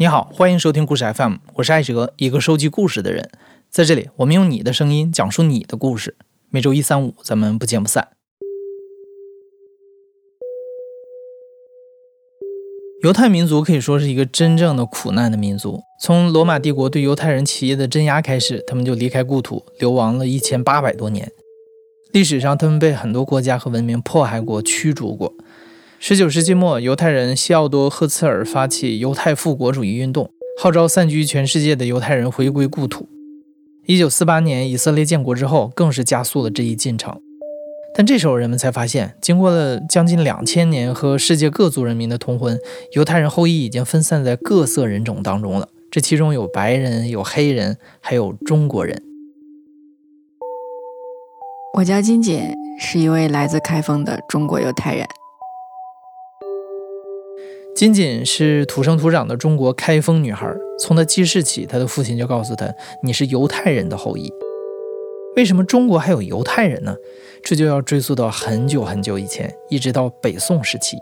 你好，欢迎收听故事 FM，我是艾哲，一个收集故事的人。在这里，我们用你的声音讲述你的故事。每周一、三、五，咱们不见不散。犹太民族可以说是一个真正的苦难的民族。从罗马帝国对犹太人企业的镇压开始，他们就离开故土，流亡了一千八百多年。历史上，他们被很多国家和文明迫害过、驱逐过。十九世纪末，犹太人西奥多·赫茨尔发起犹太复国主义运动，号召散居全世界的犹太人回归故土。一九四八年，以色列建国之后，更是加速了这一进程。但这时候人们才发现，经过了将近两千年和世界各族人民的通婚，犹太人后裔已经分散在各色人种当中了。这其中有白人，有黑人，还有中国人。我叫金姐，是一位来自开封的中国犹太人。仅仅是土生土长的中国开封女孩，从她记事起，她的父亲就告诉她：“你是犹太人的后裔。”为什么中国还有犹太人呢？这就要追溯到很久很久以前，一直到北宋时期。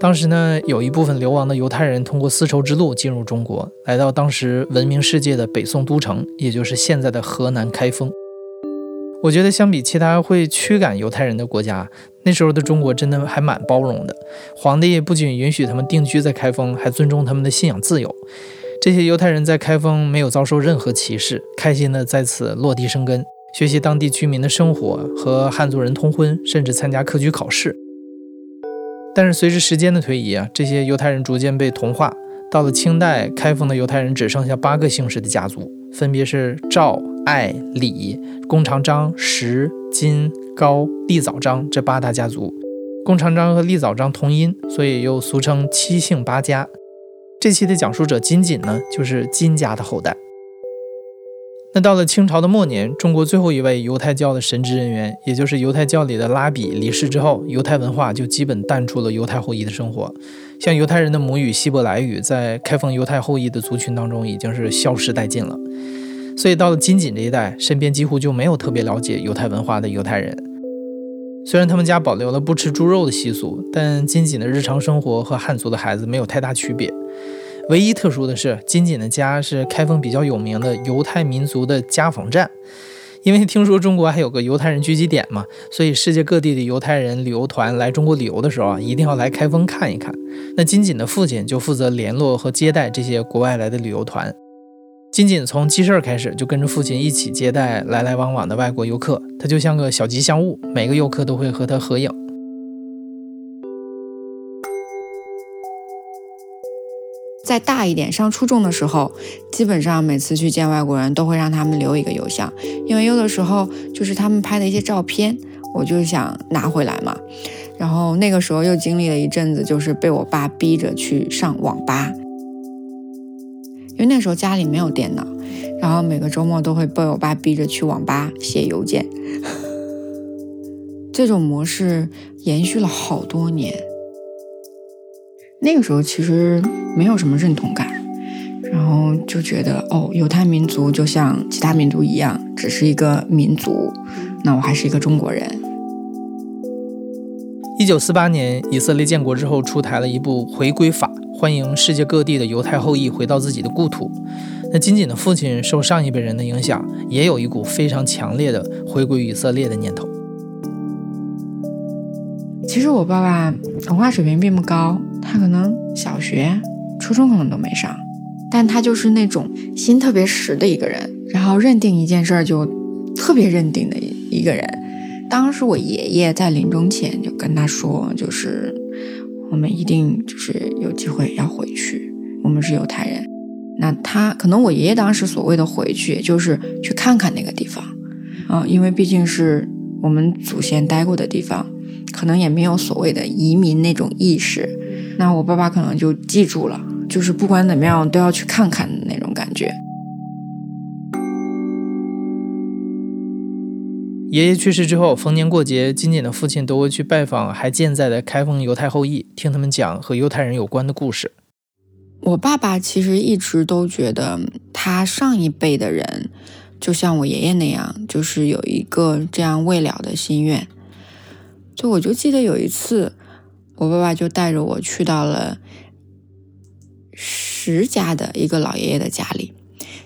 当时呢，有一部分流亡的犹太人通过丝绸之路进入中国，来到当时闻名世界的北宋都城，也就是现在的河南开封。我觉得相比其他会驱赶犹太人的国家，那时候的中国真的还蛮包容的。皇帝不仅允许他们定居在开封，还尊重他们的信仰自由。这些犹太人在开封没有遭受任何歧视，开心的在此落地生根。学习当地居民的生活，和汉族人通婚，甚至参加科举考试。但是随着时间的推移啊，这些犹太人逐渐被同化。到了清代，开封的犹太人只剩下八个姓氏的家族，分别是赵、艾、李、弓长张、石、金、高、立早张这八大家族。弓长张和立早章同音，所以又俗称七姓八家。这期的讲述者金锦呢，就是金家的后代。那到了清朝的末年，中国最后一位犹太教的神职人员，也就是犹太教里的拉比离世之后，犹太文化就基本淡出了犹太后裔的生活。像犹太人的母语希伯来语，在开封犹太后裔的族群当中已经是消失殆尽了。所以到了金锦这一代，身边几乎就没有特别了解犹太文化的犹太人。虽然他们家保留了不吃猪肉的习俗，但金锦的日常生活和汉族的孩子没有太大区别。唯一特殊的是，金锦的家是开封比较有名的犹太民族的家访站，因为听说中国还有个犹太人聚集点嘛，所以世界各地的犹太人旅游团来中国旅游的时候啊，一定要来开封看一看。那金锦的父亲就负责联络和接待这些国外来的旅游团。金锦从记事儿开始就跟着父亲一起接待来来往往的外国游客，他就像个小吉祥物，每个游客都会和他合影。再大一点，上初中的时候，基本上每次去见外国人都会让他们留一个邮箱，因为有的时候就是他们拍的一些照片，我就想拿回来嘛。然后那个时候又经历了一阵子，就是被我爸逼着去上网吧，因为那时候家里没有电脑，然后每个周末都会被我爸逼着去网吧写邮件。这种模式延续了好多年。那个时候其实没有什么认同感，然后就觉得哦，犹太民族就像其他民族一样，只是一个民族，那我还是一个中国人。一九四八年，以色列建国之后，出台了一部回归法，欢迎世界各地的犹太后裔回到自己的故土。那金锦的父亲受上一辈人的影响，也有一股非常强烈的回归以色列的念头。其实我爸爸文化水平并不高。他可能小学、初中可能都没上，但他就是那种心特别实的一个人，然后认定一件事儿就特别认定的一个人。当时我爷爷在临终前就跟他说，就是我们一定就是有机会要回去，我们是犹太人。那他可能我爷爷当时所谓的回去，也就是去看看那个地方，啊，因为毕竟是我们祖先待过的地方，可能也没有所谓的移民那种意识。那我爸爸可能就记住了，就是不管怎么样都要去看看的那种感觉。爷爷去世之后，逢年过节，金锦的父亲都会去拜访还健在的开封犹太后裔，听他们讲和犹太人有关的故事。我爸爸其实一直都觉得，他上一辈的人就像我爷爷那样，就是有一个这样未了的心愿。就我就记得有一次。我爸爸就带着我去到了石家的一个老爷爷的家里。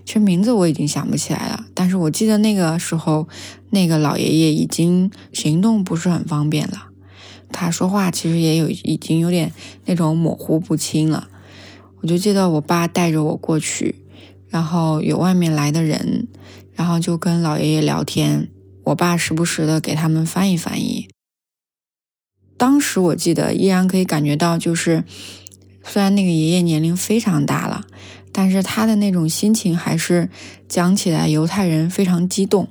其实名字我已经想不起来了，但是我记得那个时候，那个老爷爷已经行动不是很方便了，他说话其实也有已经有点那种模糊不清了。我就记得我爸带着我过去，然后有外面来的人，然后就跟老爷爷聊天，我爸时不时的给他们翻译翻译。当时我记得依然可以感觉到，就是虽然那个爷爷年龄非常大了。但是他的那种心情还是讲起来，犹太人非常激动，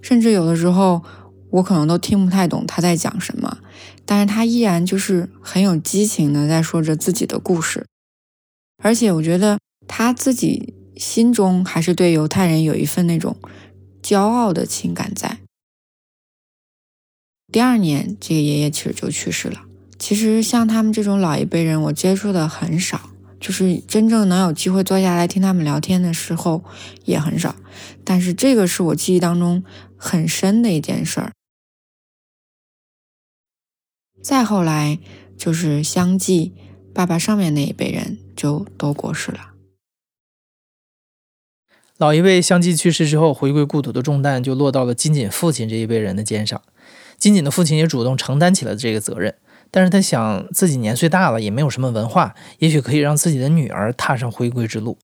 甚至有的时候我可能都听不太懂他在讲什么，但是他依然就是很有激情的在说着自己的故事，而且我觉得他自己心中还是对犹太人有一份那种骄傲的情感在。第二年，这个爷爷其实就去世了。其实像他们这种老一辈人，我接触的很少。就是真正能有机会坐下来听他们聊天的时候也很少，但是这个是我记忆当中很深的一件事儿。再后来就是相继，爸爸上面那一辈人就都过世了。老一辈相继去世之后，回归故土的重担就落到了金锦父亲这一辈人的肩上。金锦的父亲也主动承担起了这个责任。但是他想自己年岁大了，也没有什么文化，也许可以让自己的女儿踏上回归之路。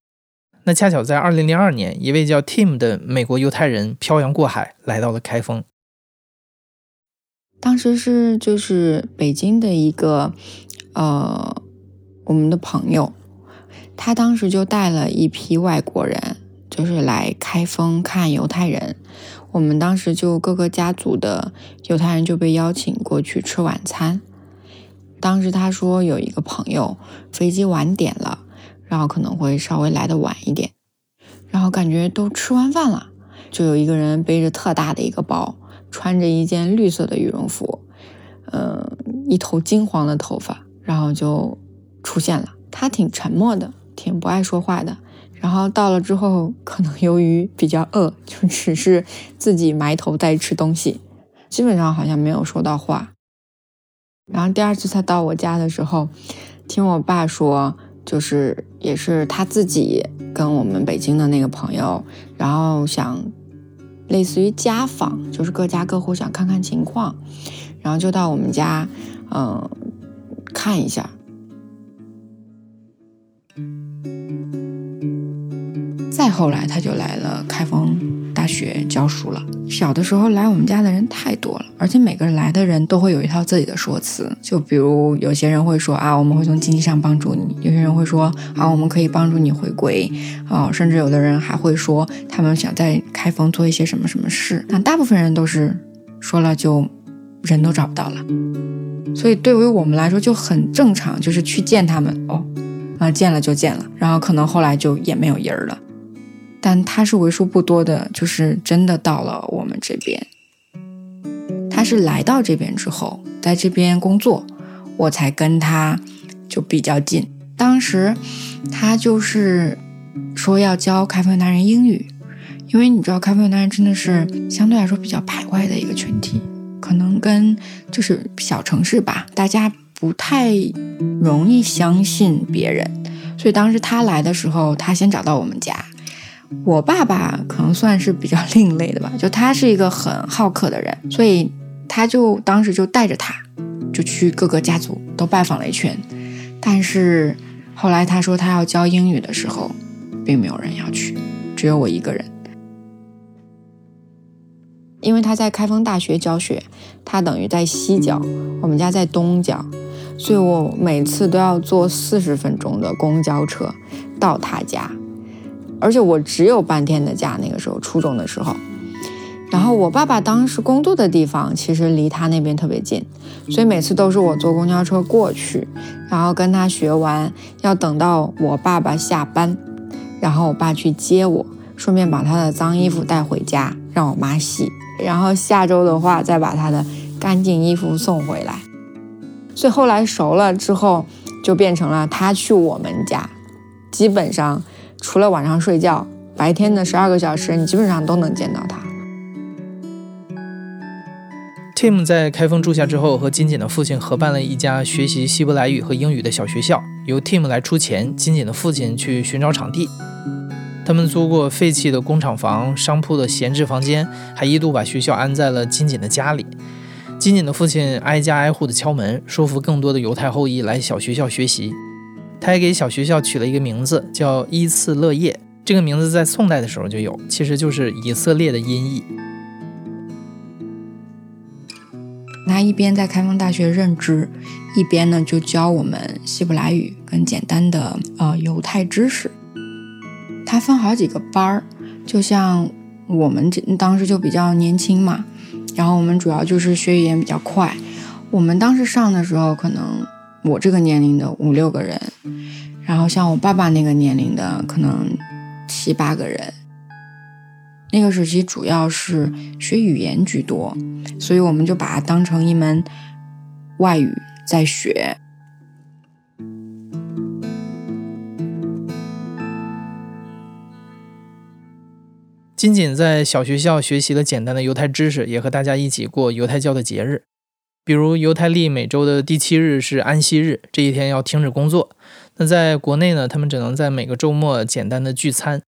那恰巧在2002年，一位叫 Tim 的美国犹太人漂洋过海来到了开封。当时是就是北京的一个呃我们的朋友，他当时就带了一批外国人，就是来开封看犹太人。我们当时就各个家族的犹太人就被邀请过去吃晚餐。当时他说有一个朋友飞机晚点了，然后可能会稍微来的晚一点，然后感觉都吃完饭了，就有一个人背着特大的一个包，穿着一件绿色的羽绒服，嗯，一头金黄的头发，然后就出现了。他挺沉默的，挺不爱说话的。然后到了之后，可能由于比较饿，就只是自己埋头在吃东西，基本上好像没有说到话。然后第二次他到我家的时候，听我爸说，就是也是他自己跟我们北京的那个朋友，然后想类似于家访，就是各家各户想看看情况，然后就到我们家，嗯，看一下。再后来他就来了开封。学教书了。小的时候来我们家的人太多了，而且每个来的人都会有一套自己的说辞。就比如有些人会说啊，我们会从经济上帮助你；有些人会说啊，我们可以帮助你回归啊，甚至有的人还会说他们想在开封做一些什么什么事。但大部分人都是说了就人都找不到了，所以对于我们来说就很正常，就是去见他们哦，啊见了就见了，然后可能后来就也没有人了。但他是为数不多的，就是真的到了我们这边。他是来到这边之后，在这边工作，我才跟他就比较近。当时他就是说要教开封男人英语，因为你知道开封男人真的是相对来说比较排外的一个群体，可能跟就是小城市吧，大家不太容易相信别人。所以当时他来的时候，他先找到我们家。我爸爸可能算是比较另类的吧，就他是一个很好客的人，所以他就当时就带着他，就去各个家族都拜访了一圈。但是后来他说他要教英语的时候，并没有人要去，只有我一个人。因为他在开封大学教学，他等于在西角，我们家在东角，所以我每次都要坐四十分钟的公交车到他家。而且我只有半天的假，那个时候初中的时候，然后我爸爸当时工作的地方其实离他那边特别近，所以每次都是我坐公交车过去，然后跟他学完，要等到我爸爸下班，然后我爸去接我，顺便把他的脏衣服带回家让我妈洗，然后下周的话再把他的干净衣服送回来。所以后来熟了之后，就变成了他去我们家，基本上。除了晚上睡觉，白天的十二个小时，你基本上都能见到他。Tim 在开封住下之后，和金锦的父亲合办了一家学习希伯来语和英语的小学校，由 Tim 来出钱，金锦的父亲去寻找场地。他们租过废弃的工厂房、商铺的闲置房间，还一度把学校安在了金锦的家里。金锦的父亲挨家挨户的敲门，说服更多的犹太后裔来小学校学习。他还给小学校取了一个名字，叫伊次勒叶。这个名字在宋代的时候就有，其实就是以色列的音译。他一边在开封大学任职，一边呢就教我们希伯来语跟简单的呃犹太知识。他分好几个班儿，就像我们这当时就比较年轻嘛，然后我们主要就是学语言比较快。我们当时上的时候，可能我这个年龄的五六个人，然后像我爸爸那个年龄的，可能七八个人。那个时期主要是学语言居多，所以我们就把它当成一门外语在学。金锦在小学校学习了简单的犹太知识，也和大家一起过犹太教的节日，比如犹太历每周的第七日是安息日，这一天要停止工作。那在国内呢，他们只能在每个周末简单的聚餐。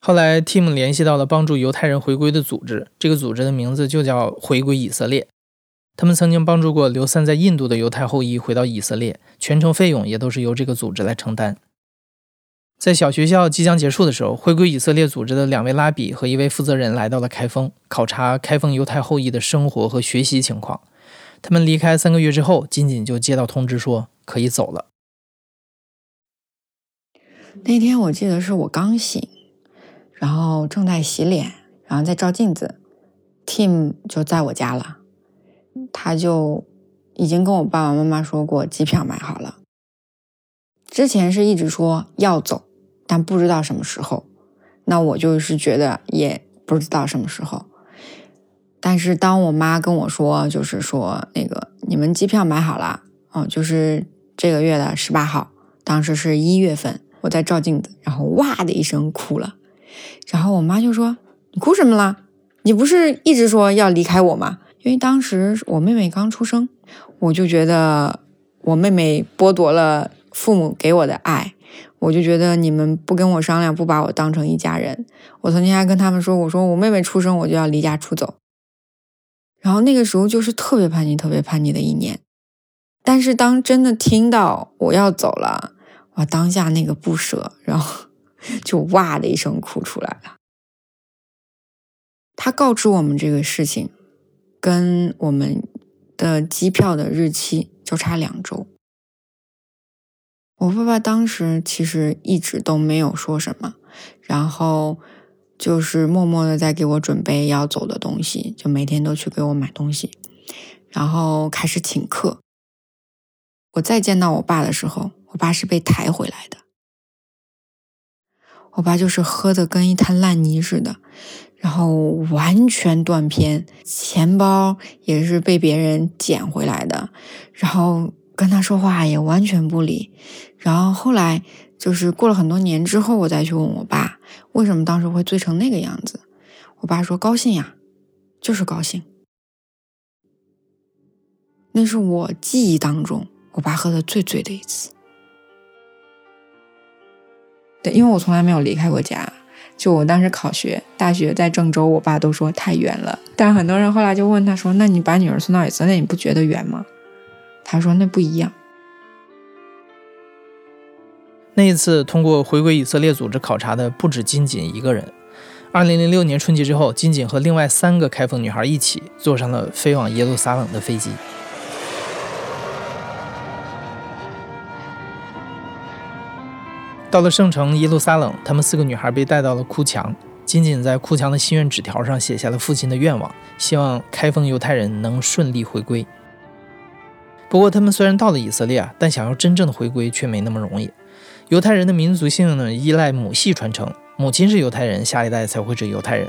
后来，Tim 联系到了帮助犹太人回归的组织，这个组织的名字就叫回归以色列。他们曾经帮助过流散在印度的犹太后裔回到以色列，全程费用也都是由这个组织来承担。在小学校即将结束的时候，回归以色列组织的两位拉比和一位负责人来到了开封，考察开封犹太后裔的生活和学习情况。他们离开三个月之后，仅仅就接到通知说可以走了。那天我记得是我刚醒，然后正在洗脸，然后在照镜子，Tim 就在我家了，他就已经跟我爸爸妈妈说过机票买好了，之前是一直说要走。但不知道什么时候，那我就是觉得也不知道什么时候。但是当我妈跟我说，就是说那个你们机票买好了，哦，就是这个月的十八号，当时是一月份，我在照镜子，然后哇的一声哭了。然后我妈就说：“你哭什么了？你不是一直说要离开我吗？”因为当时我妹妹刚出生，我就觉得我妹妹剥夺了父母给我的爱。我就觉得你们不跟我商量，不把我当成一家人。我曾经还跟他们说：“我说我妹妹出生，我就要离家出走。”然后那个时候就是特别叛逆、特别叛逆的一年。但是当真的听到我要走了，哇，当下那个不舍，然后 就哇的一声哭出来了。他告知我们这个事情，跟我们的机票的日期就差两周。我爸爸当时其实一直都没有说什么，然后就是默默的在给我准备要走的东西，就每天都去给我买东西，然后开始请客。我再见到我爸的时候，我爸是被抬回来的。我爸就是喝的跟一滩烂泥似的，然后完全断片，钱包也是被别人捡回来的，然后。跟他说话也完全不理，然后后来就是过了很多年之后，我再去问我爸为什么当时会醉成那个样子，我爸说高兴呀，就是高兴。那是我记忆当中我爸喝的最醉的一次。对，因为我从来没有离开过家，就我当时考学，大学在郑州，我爸都说太远了。但很多人后来就问他说：“那你把女儿送到以色列，你不觉得远吗？”他说：“那不一样。那一次通过回归以色列组织考察的不止金锦一个人。二零零六年春节之后，金锦和另外三个开封女孩一起坐上了飞往耶路撒冷的飞机。到了圣城耶路撒冷，他们四个女孩被带到了哭墙。金锦在哭墙的心愿纸条上写下了父亲的愿望，希望开封犹太人能顺利回归。”不过，他们虽然到了以色列啊，但想要真正的回归却没那么容易。犹太人的民族性呢，依赖母系传承，母亲是犹太人，下一代才会是犹太人。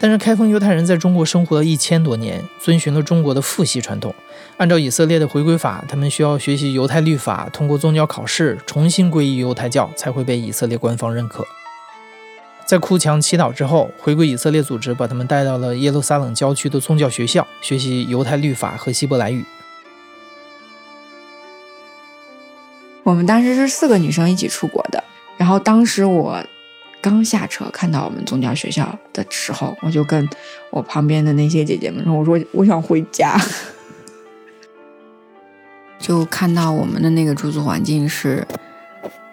但是，开封犹太人在中国生活了一千多年，遵循了中国的父系传统。按照以色列的回归法，他们需要学习犹太律法，通过宗教考试，重新皈依犹太教，才会被以色列官方认可。在哭墙祈祷之后，回归以色列组织把他们带到了耶路撒冷郊区的宗教学校，学习犹太律法和希伯来语。我们当时是四个女生一起出国的，然后当时我刚下车看到我们宗教学校的时候，我就跟我旁边的那些姐姐们说：“我说我想回家。”就看到我们的那个住宿环境是，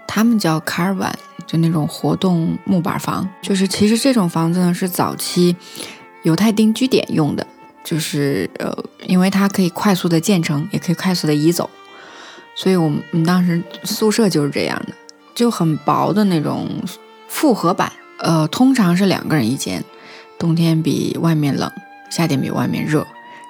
他们叫 Carvan 就那种活动木板房。就是其实这种房子呢是早期犹太定居点用的，就是呃，因为它可以快速的建成，也可以快速的移走，所以我们我们当时宿舍就是这样的，就很薄的那种复合板。呃，通常是两个人一间，冬天比外面冷，夏天比外面热。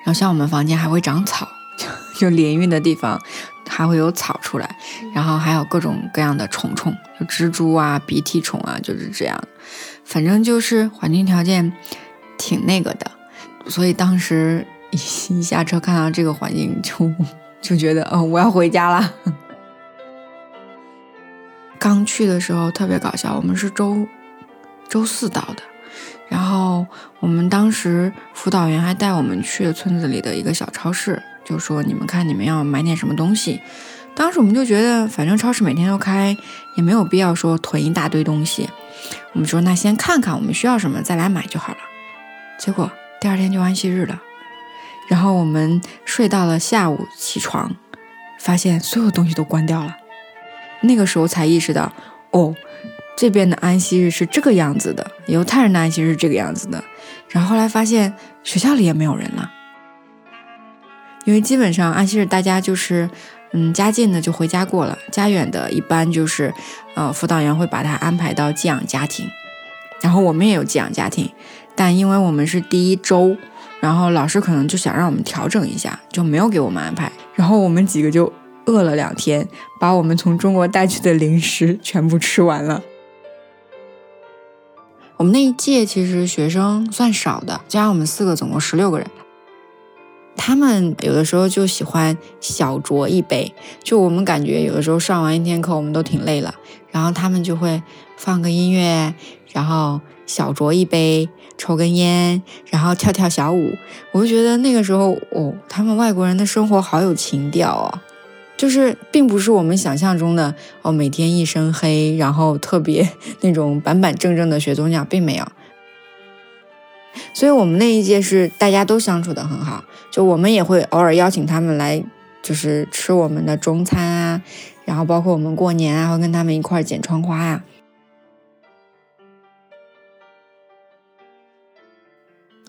然后像我们房间还会长草。就淋浴的地方还会有草出来，然后还有各种各样的虫虫，就蜘蛛啊、鼻涕虫啊，就是这样。反正就是环境条件挺那个的，所以当时一一下车看到这个环境，就就觉得，嗯，我要回家了。刚去的时候特别搞笑，我们是周周四到的，然后我们当时辅导员还带我们去了村子里的一个小超市。就说你们看，你们要买点什么东西？当时我们就觉得，反正超市每天都开，也没有必要说囤一大堆东西。我们说那先看看我们需要什么，再来买就好了。结果第二天就安息日了，然后我们睡到了下午起床，发现所有东西都关掉了。那个时候才意识到，哦，这边的安息日是这个样子的，犹太人的安息日是这个样子的。然后后来发现学校里也没有人了。因为基本上安息日大家就是，嗯，家近的就回家过了，家远的一般就是，呃，辅导员会把他安排到寄养家庭，然后我们也有寄养家庭，但因为我们是第一周，然后老师可能就想让我们调整一下，就没有给我们安排，然后我们几个就饿了两天，把我们从中国带去的零食全部吃完了。我们那一届其实学生算少的，加上我们四个，总共十六个人。他们有的时候就喜欢小酌一杯，就我们感觉有的时候上完一天课，我们都挺累了，然后他们就会放个音乐，然后小酌一杯，抽根烟，然后跳跳小舞。我就觉得那个时候，哦，他们外国人的生活好有情调哦，就是并不是我们想象中的哦，每天一身黑，然后特别 那种板板正正的学宗教，并没有。所以我们那一届是大家都相处的很好，就我们也会偶尔邀请他们来，就是吃我们的中餐啊，然后包括我们过年啊，会跟他们一块儿剪窗花呀。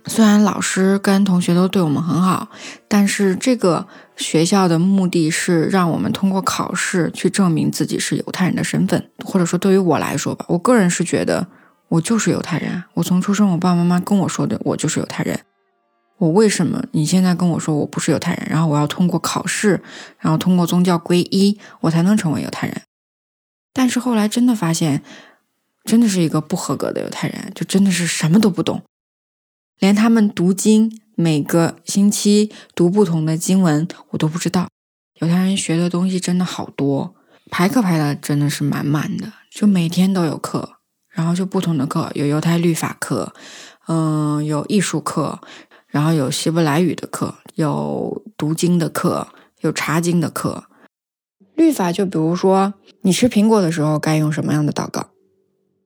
虽然老师跟同学都对我们很好，但是这个学校的目的是让我们通过考试去证明自己是犹太人的身份，或者说对于我来说吧，我个人是觉得。我就是犹太人，我从出生，我爸爸妈妈跟我说的，我就是犹太人。我为什么你现在跟我说我不是犹太人，然后我要通过考试，然后通过宗教皈依，我才能成为犹太人？但是后来真的发现，真的是一个不合格的犹太人，就真的是什么都不懂，连他们读经每个星期读不同的经文我都不知道。犹太人学的东西真的好多，排课排的真的是满满的，就每天都有课。然后就不同的课，有犹太律法课，嗯，有艺术课，然后有希伯来语的课，有读经的课，有查经的课。律法就比如说，你吃苹果的时候该用什么样的祷告？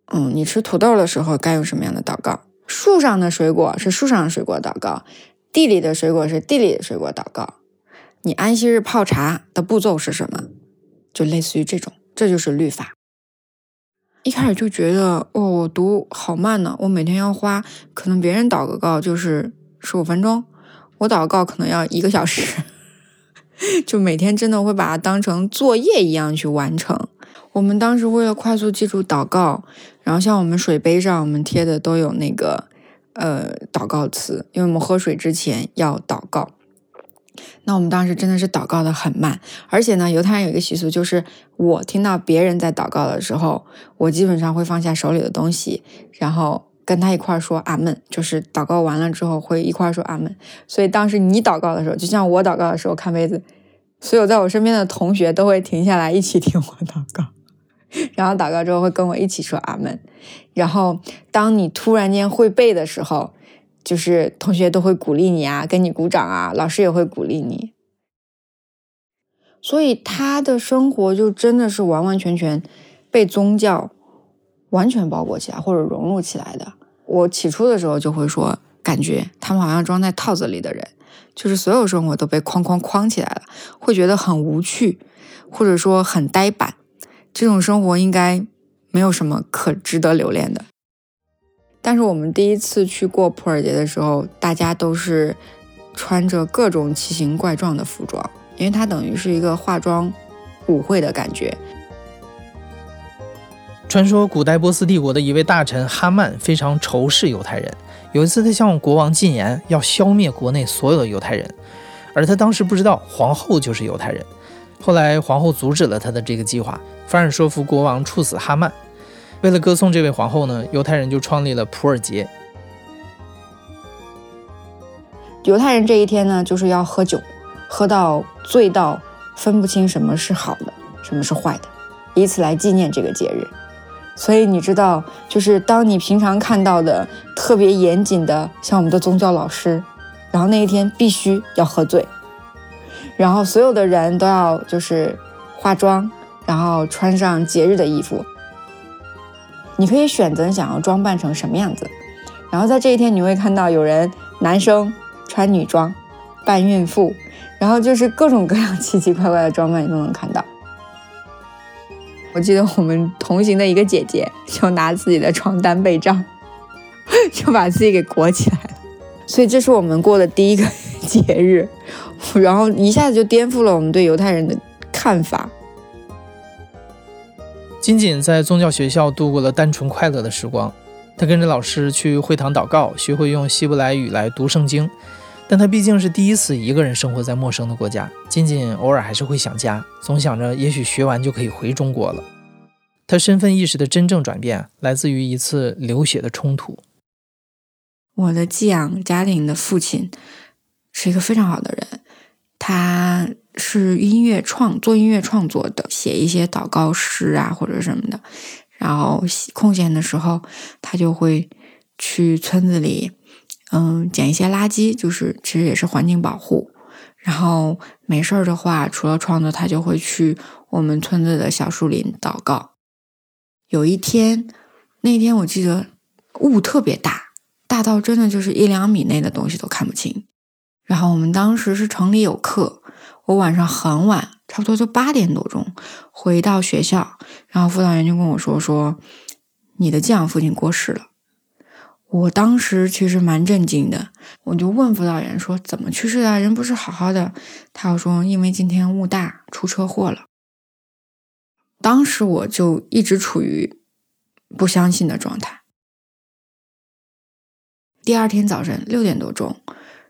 嗯，你吃土豆的时候该用什么样的祷告？树上的水果是树上的水果祷告，地里的水果是地里的水果祷告。你安息日泡茶的步骤是什么？就类似于这种，这就是律法。一开始就觉得，哦，我读好慢呢。我每天要花，可能别人祷个告就是十五分钟，我祷告可能要一个小时。就每天真的会把它当成作业一样去完成。我们当时为了快速记住祷告，然后像我们水杯上我们贴的都有那个呃祷告词，因为我们喝水之前要祷告。那我们当时真的是祷告的很慢，而且呢，犹太人有一个习俗，就是我听到别人在祷告的时候，我基本上会放下手里的东西，然后跟他一块儿说阿门，就是祷告完了之后会一块儿说阿门。所以当时你祷告的时候，就像我祷告的时候看杯子，所有在我身边的同学都会停下来一起 听我祷告，然后祷告之后会跟我一起说阿门。然后当你突然间会背的时候。就是同学都会鼓励你啊，跟你鼓掌啊，老师也会鼓励你。所以他的生活就真的是完完全全被宗教完全包裹起来或者融入起来的。我起初的时候就会说，感觉他们好像装在套子里的人，就是所有生活都被框框框起来了，会觉得很无趣，或者说很呆板。这种生活应该没有什么可值得留恋的。但是我们第一次去过普洱节的时候，大家都是穿着各种奇形怪状的服装，因为它等于是一个化妆舞会的感觉。传说古代波斯帝国的一位大臣哈曼非常仇视犹太人，有一次他向国王进言要消灭国内所有的犹太人，而他当时不知道皇后就是犹太人。后来皇后阻止了他的这个计划，反而说服国王处死哈曼。为了歌颂这位皇后呢，犹太人就创立了普尔节。犹太人这一天呢，就是要喝酒，喝到醉到分不清什么是好的，什么是坏的，以此来纪念这个节日。所以你知道，就是当你平常看到的特别严谨的，像我们的宗教老师，然后那一天必须要喝醉，然后所有的人都要就是化妆，然后穿上节日的衣服。你可以选择想要装扮成什么样子，然后在这一天你会看到有人男生穿女装扮孕妇，然后就是各种各样奇奇怪怪的装扮你都能看到。我记得我们同行的一个姐姐就拿自己的床单被罩，就把自己给裹起来了。所以这是我们过的第一个节日，然后一下子就颠覆了我们对犹太人的看法。金锦在宗教学校度过了单纯快乐的时光，他跟着老师去会堂祷告，学会用希伯来语来读圣经。但他毕竟是第一次一个人生活在陌生的国家，金锦偶尔还是会想家，总想着也许学完就可以回中国了。他身份意识的真正转变来自于一次流血的冲突。我的寄养家庭的父亲是一个非常好的人，他是音乐创做音乐创作的，写一些祷告诗啊或者什么的。然后空闲的时候，他就会去村子里。嗯，捡一些垃圾，就是其实也是环境保护。然后没事儿的话，除了创作，他就会去我们村子的小树林祷告。有一天，那天我记得雾特别大，大到真的就是一两米内的东西都看不清。然后我们当时是城里有课，我晚上很晚，差不多就八点多钟回到学校，然后辅导员就跟我说：“说你的寄养父亲过世了。”我当时其实蛮震惊的，我就问辅导员说：“怎么去世的？人不是好好的？”他又说：“因为今天雾大，出车祸了。”当时我就一直处于不相信的状态。第二天早晨六点多钟，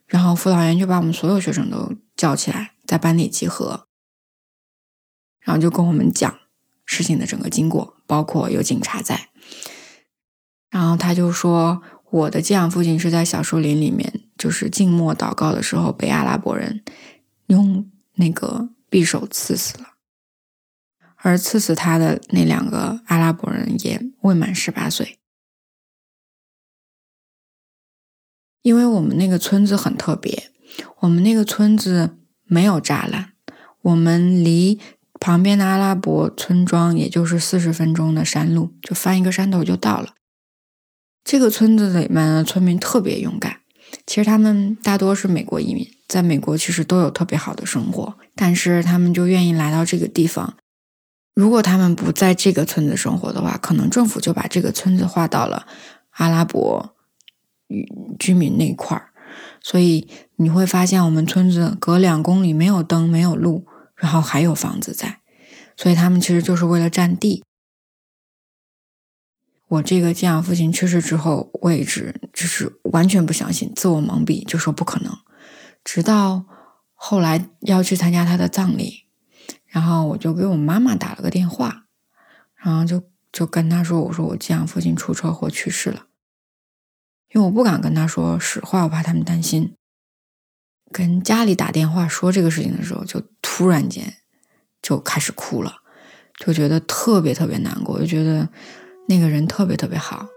然后辅导员就把我们所有学生都叫起来，在班里集合，然后就跟我们讲事情的整个经过，包括有警察在。然后他就说：“我的寄养父亲是在小树林里面，就是静默祷告的时候，被阿拉伯人用那个匕首刺死了。而刺死他的那两个阿拉伯人也未满十八岁。因为我们那个村子很特别，我们那个村子没有栅栏，我们离旁边的阿拉伯村庄也就是四十分钟的山路，就翻一个山头就到了。”这个村子里面的村民特别勇敢，其实他们大多是美国移民，在美国其实都有特别好的生活，但是他们就愿意来到这个地方。如果他们不在这个村子生活的话，可能政府就把这个村子划到了阿拉伯居民那块儿。所以你会发现，我们村子隔两公里没有灯、没有路，然后还有房子在，所以他们其实就是为了占地。我这个寄养父亲去世之后，我一直就是完全不相信，自我蒙蔽，就说不可能。直到后来要去参加他的葬礼，然后我就给我妈妈打了个电话，然后就就跟他说：“我说我寄养父亲出车祸去世了。”因为我不敢跟他说实话，我怕他们担心。跟家里打电话说这个事情的时候，就突然间就开始哭了，就觉得特别特别难过，就觉得。那个人特别特别好，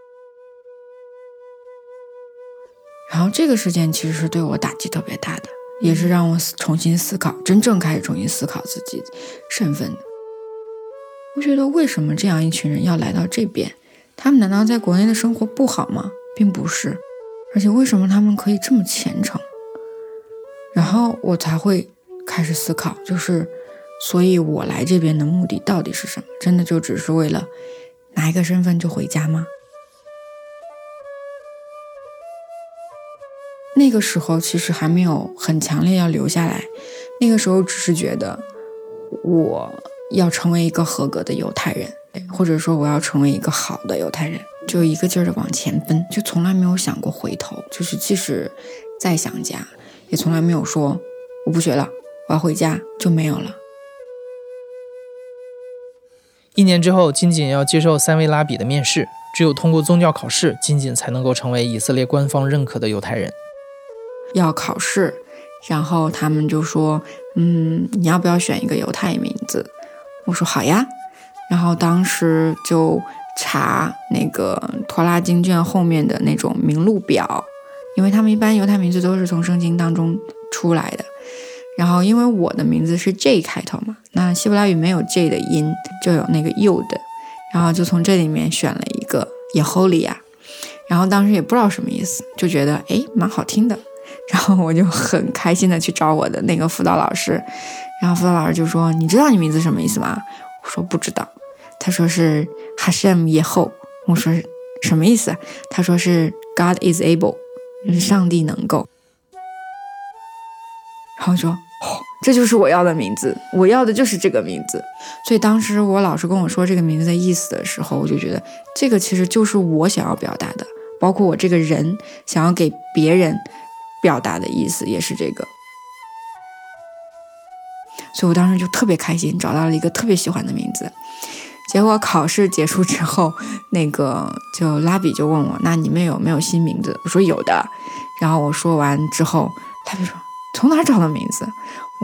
然后这个事件其实是对我打击特别大的，也是让我重新思考，真正开始重新思考自己身份的。我觉得为什么这样一群人要来到这边？他们难道在国内的生活不好吗？并不是，而且为什么他们可以这么虔诚？然后我才会开始思考，就是，所以我来这边的目的到底是什么？真的就只是为了拿一个身份就回家吗？那个时候其实还没有很强烈要留下来，那个时候只是觉得我要成为一个合格的犹太人，或者说我要成为一个好的犹太人，就一个劲儿的往前奔，就从来没有想过回头。就是即使再想家，也从来没有说我不学了，我要回家就没有了。一年之后，金锦要接受三位拉比的面试，只有通过宗教考试，金锦才能够成为以色列官方认可的犹太人。要考试，然后他们就说：“嗯，你要不要选一个犹太名字？”我说：“好呀。”然后当时就查那个托拉经卷后面的那种名录表，因为他们一般犹太名字都是从圣经当中出来的。然后因为我的名字是 J 开头嘛，那希伯来语没有 J 的音，就有那个 U 的，然后就从这里面选了一个也 Holy 呀。然后当时也不知道什么意思，就觉得哎蛮好听的。然后我就很开心的去找我的那个辅导老师，然后辅导老师就说：“你知道你名字什么意思吗？”我说：“不知道。”他说是 Hashem 耶后。我说：“什么意思？”他说是 God is able，就是上帝能够。然后说：“哦，这就是我要的名字，我要的就是这个名字。”所以当时我老师跟我说这个名字的意思的时候，我就觉得这个其实就是我想要表达的，包括我这个人想要给别人。表达的意思也是这个，所以我当时就特别开心，找到了一个特别喜欢的名字。结果考试结束之后，那个就拉比就问我：“那你们有没有新名字？”我说：“有的。”然后我说完之后，他就说：“从哪找的名字？”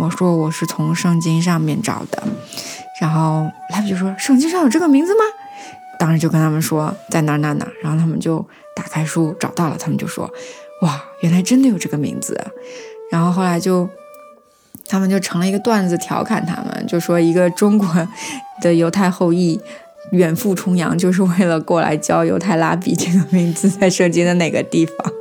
我说：“我是从圣经上面找的。”然后拉比就说：“圣经上有这个名字吗？”当时就跟他们说：“在哪哪哪。”然后他们就打开书找到了，他们就说。哇，原来真的有这个名字，然后后来就，他们就成了一个段子调侃他们，就说一个中国的犹太后裔远赴重洋，就是为了过来教犹太拉比这个名字在圣经的哪个地方。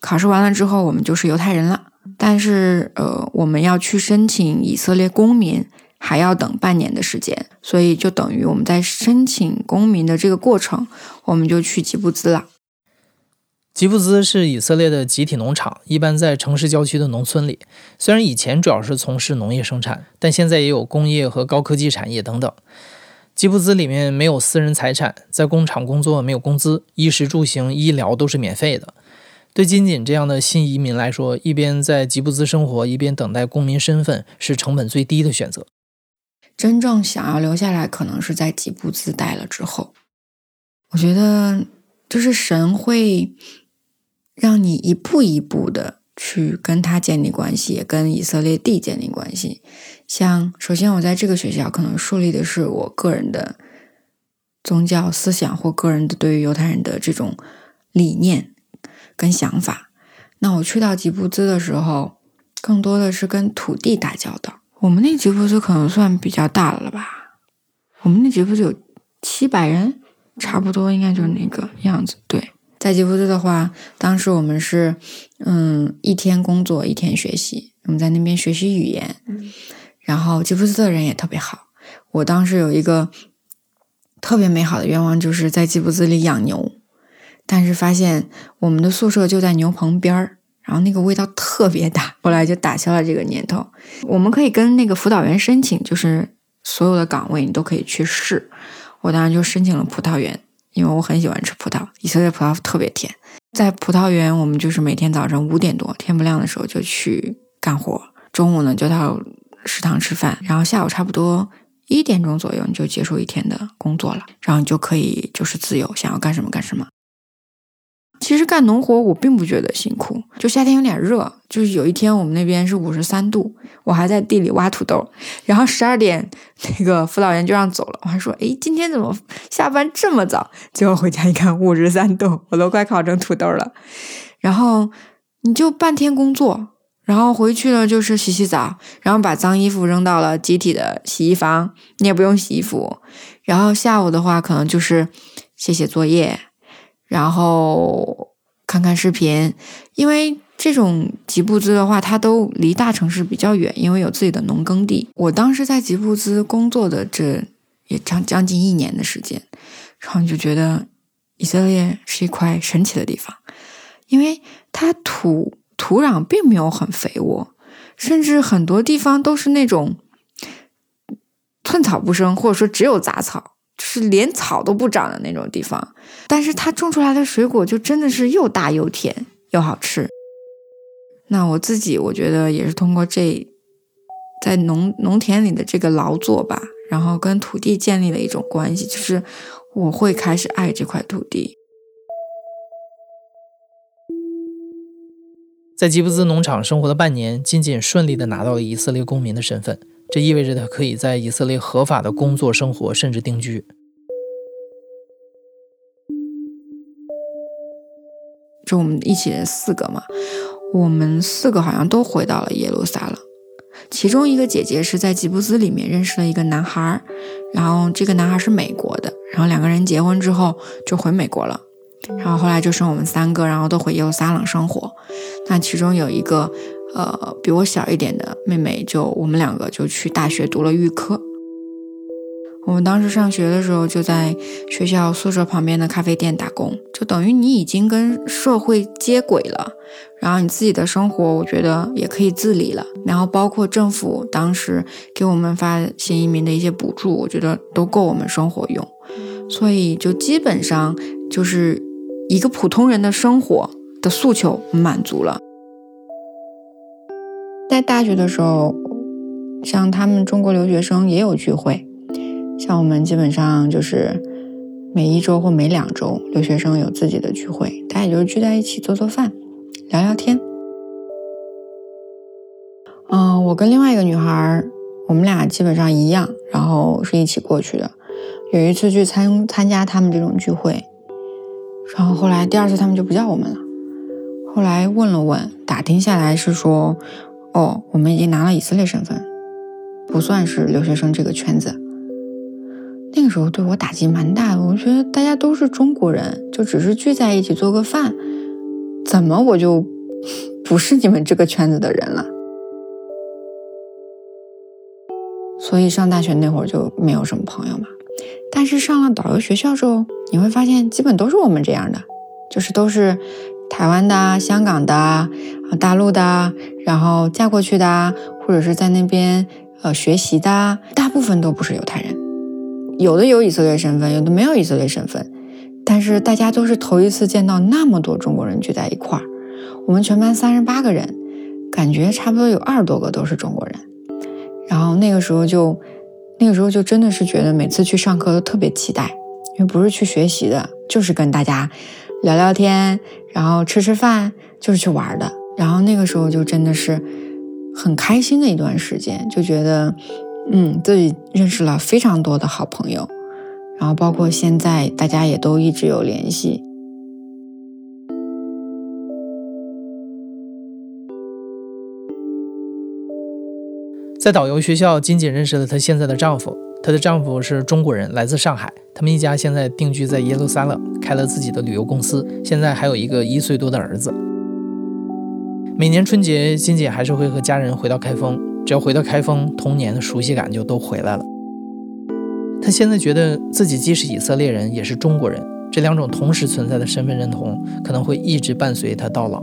考试完了之后，我们就是犹太人了，但是呃，我们要去申请以色列公民。还要等半年的时间，所以就等于我们在申请公民的这个过程，我们就去吉布兹了。吉布兹是以色列的集体农场，一般在城市郊区的农村里。虽然以前主要是从事农业生产，但现在也有工业和高科技产业等等。吉布兹里面没有私人财产，在工厂工作没有工资，衣食住行、医疗都是免费的。对金锦这样的新移民来说，一边在吉布兹生活，一边等待公民身份，是成本最低的选择。真正想要留下来，可能是在吉布兹待了之后。我觉得，就是神会让你一步一步的去跟他建立关系，也跟以色列地建立关系。像首先，我在这个学校可能树立的是我个人的宗教思想或个人的对于犹太人的这种理念跟想法。那我去到吉布兹的时候，更多的是跟土地打交道。我们那吉布斯可能算比较大的了吧？我们那吉布斯有七百人，差不多应该就是那个样子。对，在吉布斯的话，当时我们是嗯一天工作一天学习，我们在那边学习语言。然后吉布斯的人也特别好。我当时有一个特别美好的愿望，就是在吉布斯里养牛，但是发现我们的宿舍就在牛棚边儿。然后那个味道特别大，后来就打消了这个念头。我们可以跟那个辅导员申请，就是所有的岗位你都可以去试。我当时就申请了葡萄园，因为我很喜欢吃葡萄，以色列葡萄特别甜。在葡萄园，我们就是每天早晨五点多天不亮的时候就去干活，中午呢就到食堂吃饭，然后下午差不多一点钟左右你就结束一天的工作了，然后你就可以就是自由，想要干什么干什么。其实干农活我并不觉得辛苦，就夏天有点热，就是有一天我们那边是五十三度，我还在地里挖土豆，然后十二点那个辅导员就让走了，我还说，哎，今天怎么下班这么早？结果回家一看五十三度，我都快烤成土豆了。然后你就半天工作，然后回去了就是洗洗澡，然后把脏衣服扔到了集体的洗衣房，你也不用洗衣服。然后下午的话，可能就是写写作业。然后看看视频，因为这种吉布兹的话，它都离大城市比较远，因为有自己的农耕地。我当时在吉布兹工作的这也将将近一年的时间，然后就觉得以色列是一块神奇的地方，因为它土土壤并没有很肥沃，甚至很多地方都是那种寸草不生，或者说只有杂草。是连草都不长的那种地方，但是它种出来的水果就真的是又大又甜又好吃。那我自己我觉得也是通过这在农农田里的这个劳作吧，然后跟土地建立了一种关系，就是我会开始爱这块土地。在吉布兹农场生活了半年，仅仅顺利的拿到了以色列公民的身份。这意味着他可以在以色列合法的工作、生活，甚至定居。就我们一起四个嘛，我们四个好像都回到了耶路撒冷。其中一个姐姐是在吉布斯里面认识了一个男孩，然后这个男孩是美国的，然后两个人结婚之后就回美国了。然后后来就剩我们三个，然后都回耶路撒冷生活。那其中有一个。呃，比我小一点的妹妹，就我们两个就去大学读了预科。我们当时上学的时候，就在学校宿舍旁边的咖啡店打工，就等于你已经跟社会接轨了。然后你自己的生活，我觉得也可以自理了。然后包括政府当时给我们发新移民的一些补助，我觉得都够我们生活用。所以就基本上就是一个普通人的生活的诉求满足了。在大学的时候，像他们中国留学生也有聚会，像我们基本上就是每一周或每两周，留学生有自己的聚会，大家也就是聚在一起做做饭、聊聊天。嗯，我跟另外一个女孩，我们俩基本上一样，然后是一起过去的。有一次去参参加他们这种聚会，然后后来第二次他们就不叫我们了。后来问了问，打听下来是说。哦，我们已经拿了以色列身份，不算是留学生这个圈子。那个时候对我打击蛮大的，我觉得大家都是中国人，就只是聚在一起做个饭，怎么我就 不是你们这个圈子的人了？所以上大学那会儿就没有什么朋友嘛。但是上了导游学校之后，你会发现基本都是我们这样的，就是都是。台湾的、香港的、啊大陆的，然后嫁过去的，或者是在那边呃学习的，大部分都不是犹太人，有的有以色列身份，有的没有以色列身份，但是大家都是头一次见到那么多中国人聚在一块儿。我们全班三十八个人，感觉差不多有二十多个都是中国人。然后那个时候就，那个时候就真的是觉得每次去上课都特别期待，因为不是去学习的，就是跟大家。聊聊天，然后吃吃饭，就是去玩的。然后那个时候就真的是很开心的一段时间，就觉得，嗯，自己认识了非常多的好朋友。然后包括现在，大家也都一直有联系。在导游学校，仅仅认识了她现在的丈夫。她的丈夫是中国人，来自上海。他们一家现在定居在耶路撒冷，开了自己的旅游公司。现在还有一个一岁多的儿子。每年春节，金姐还是会和家人回到开封。只要回到开封，童年的熟悉感就都回来了。她现在觉得自己既是以色列人，也是中国人，这两种同时存在的身份认同，可能会一直伴随她到老。